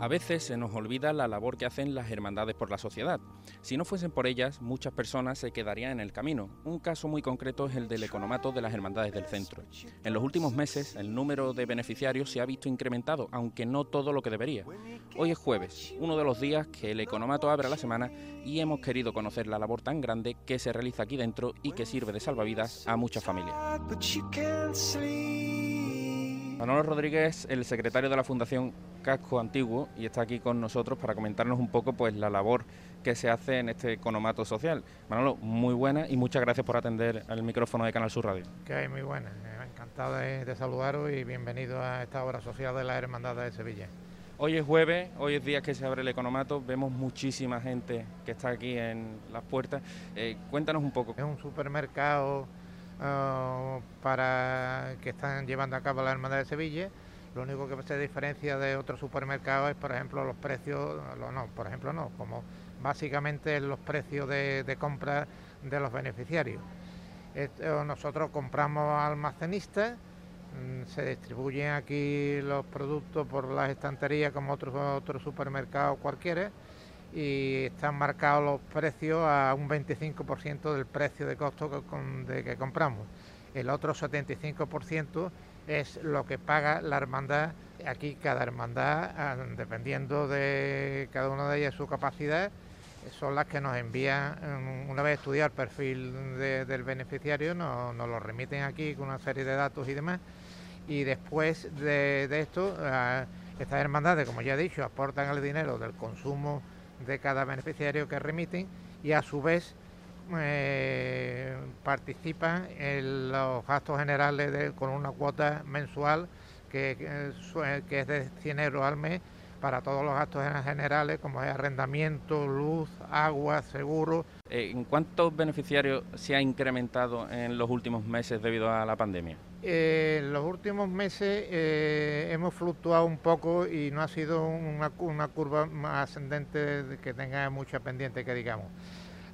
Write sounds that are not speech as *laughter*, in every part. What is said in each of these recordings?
A veces se nos olvida la labor que hacen las hermandades por la sociedad. Si no fuesen por ellas, muchas personas se quedarían en el camino. Un caso muy concreto es el del economato de las hermandades del centro. En los últimos meses, el número de beneficiarios se ha visto incrementado, aunque no todo lo que debería. Hoy es jueves, uno de los días que el economato abre la semana y hemos querido conocer la labor tan grande que se realiza aquí dentro y que sirve de salvavidas a muchas familias. Manolo Rodríguez, el secretario de la Fundación Casco Antiguo, y está aquí con nosotros para comentarnos un poco pues la labor que se hace en este economato social. Manolo, muy buena y muchas gracias por atender al micrófono de Canal Sur Radio. Que hay muy buena, eh, encantado de, saludaros y bienvenido a esta obra social de la Hermandad de Sevilla. Hoy es jueves, hoy es día que se abre el economato, vemos muchísima gente que está aquí en las puertas. Eh, cuéntanos un poco. Es un supermercado eh, para que están llevando a cabo la Hermandad de Sevilla. Lo único que se diferencia de otros supermercados es, por ejemplo, los precios, no, por ejemplo, no, como básicamente los precios de, compra de los beneficiarios. nosotros compramos almacenistas, mm, se distribuyen aquí los productos por las estanterías como otros otros supermercados cualquiera y están marcados los precios a un 25% del precio de costo que, que compramos. El otro 75% es lo que paga la hermandad. Aquí cada hermandad, ah, dependiendo de cada una de ellas su capacidad, son las que nos envían, mm, una vez estudiado el perfil del beneficiario, nos, lo remiten aquí con una serie de datos y demás. Y después de, esto, ah, estas hermandades, como ya he dicho, aportan el dinero del consumo de cada beneficiario que remiten y a su vez eh, participan en los gastos generales con una cuota mensual que, que, es de 100 euros al mes para todos los gastos generales como es arrendamiento, luz, agua, seguro. Eh, ¿En cuántos beneficiarios se ha incrementado en los últimos meses debido a la pandemia? Eh, en los últimos meses eh, hemos fluctuado un poco y no ha sido una, una curva ascendente que tenga mucha pendiente, que digamos.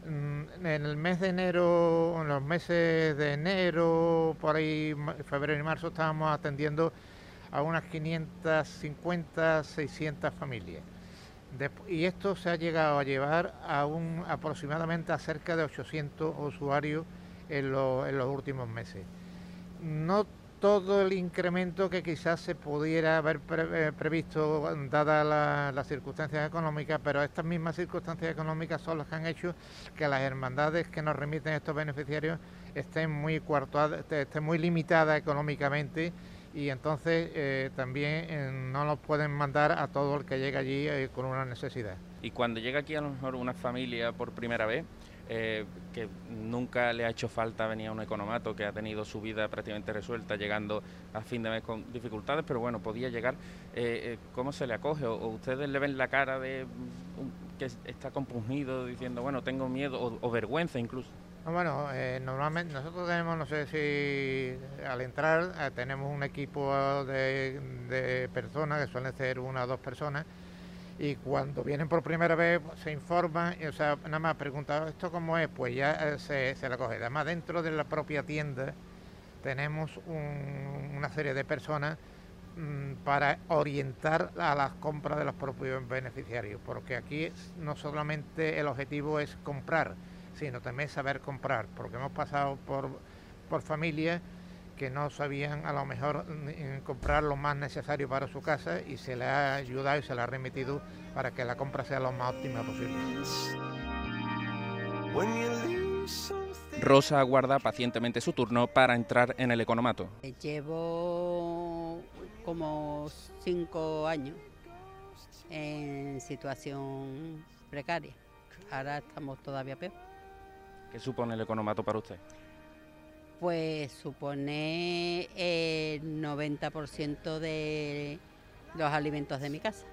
Mm, en el mes de enero, en los meses de enero, por ahí, febrero y marzo, estábamos atendiendo a unas 550, 600 familias. y esto se ha llegado a llevar a un, aproximadamente a cerca de 800 usuarios en los últimos meses no todo el incremento que quizás se pudiera haber eh, previsto dadas las circunstancias económicas, pero estas mismas circunstancias económicas son las que han hecho que las hermandades que nos remiten estos beneficiarios estén muy estén muy limitadas económicamente y entonces eh, también eh, no nos pueden mandar a todo el que llega allí con una necesidad. Y cuando llega aquí a lo mejor una familia por primera vez, eh, que nunca le ha hecho falta venir a un economato, que ha tenido su vida prácticamente resuelta, llegando a fin de mes con dificultades, pero bueno, podía llegar. Eh, eh, ¿Cómo se le acoge? ¿O, ustedes le ven la cara de que está compungido, diciendo, bueno, tengo miedo o, vergüenza incluso? Bueno, normalmente nosotros tenemos, no sé si al entrar tenemos un equipo de, personas, que suelen ser una o dos personas, y cuando vienen por primera vez pues, se informan, o sea, nada más preguntar esto cómo es, pues ya eh, se, se la coge. Además, dentro de la propia tienda tenemos una serie de personas mm, para orientar a las compras de los propios beneficiarios, porque aquí no solamente el objetivo es comprar, sino también saber comprar, porque hemos pasado por, por familias que no sabían a lo mejor mm, comprar lo más necesario para su casa y se le ha ayudado y se le ha remitido para que la compra sea lo más óptima posible. Rosa aguarda pacientemente su turno para entrar en el economato. Llevo como cinco años en situación precaria. Ahora estamos todavía peor. ¿Qué supone el economato para usted? pues supone el 90% de los alimentos de mi casa.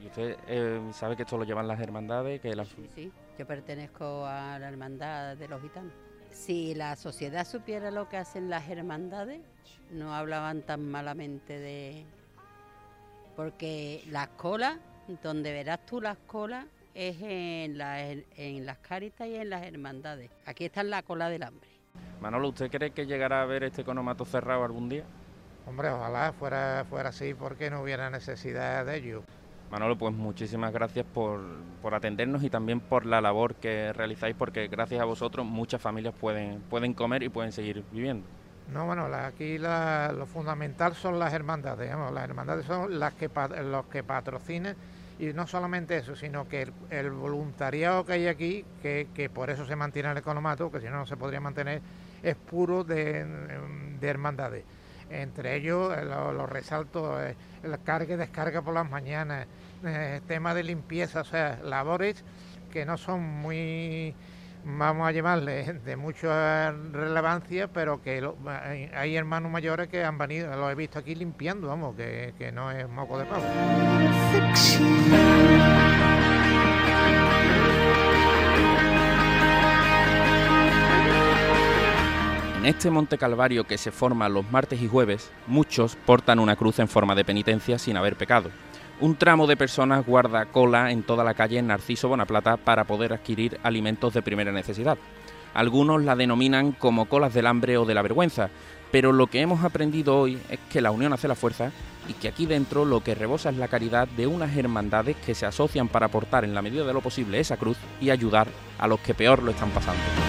¿Y usted eh, sabe que esto lo llevan las hermandades? Que Sí, sí, yo pertenezco a la hermandad de los gitanos. Si la sociedad supiera lo que hacen las hermandades, no hablaban tan malamente de... Porque las colas, donde verás tú las colas, es en, en las caritas y en las hermandades. Aquí está la cola del hambre. Manolo, ¿usted cree que llegará a ver este economato cerrado algún día? Hombre, ojalá fuera, fuera así porque no hubiera necesidad de ello. Manolo, pues muchísimas gracias por, por, atendernos y también por la labor que realizáis, porque gracias a vosotros muchas familias pueden, pueden comer y pueden seguir viviendo. No, bueno, aquí lo fundamental son las hermandades, digamos, las hermandades son las que los que patrocinan y no solamente eso, sino que el, voluntariado que hay aquí, que, que, por eso se mantiene el economato, que si no no se podría mantener, es puro de, de hermandades. Entre ellos eh, los resaltos, eh, la carga y descarga por las mañanas, eh, tema de limpieza, o sea, labores que no son muy, vamos a llamarle, *laughs* de mucha relevancia, pero que hay hermanos mayores que han venido, los he visto aquí limpiando, vamos, que, que no es moco de pavo. En este Monte Calvario que se forma los martes y jueves, muchos portan una cruz en forma de penitencia sin haber pecado. Un tramo de personas guarda cola en toda la calle Narciso Bonaplata para poder adquirir alimentos de primera necesidad. Algunos la denominan como colas del hambre o de la vergüenza, pero lo que hemos aprendido hoy es que la unión hace la fuerza y que aquí dentro lo que rebosa es la caridad de unas hermandades que se asocian para aportar en la medida de lo posible esa cruz y ayudar a los que peor lo están pasando.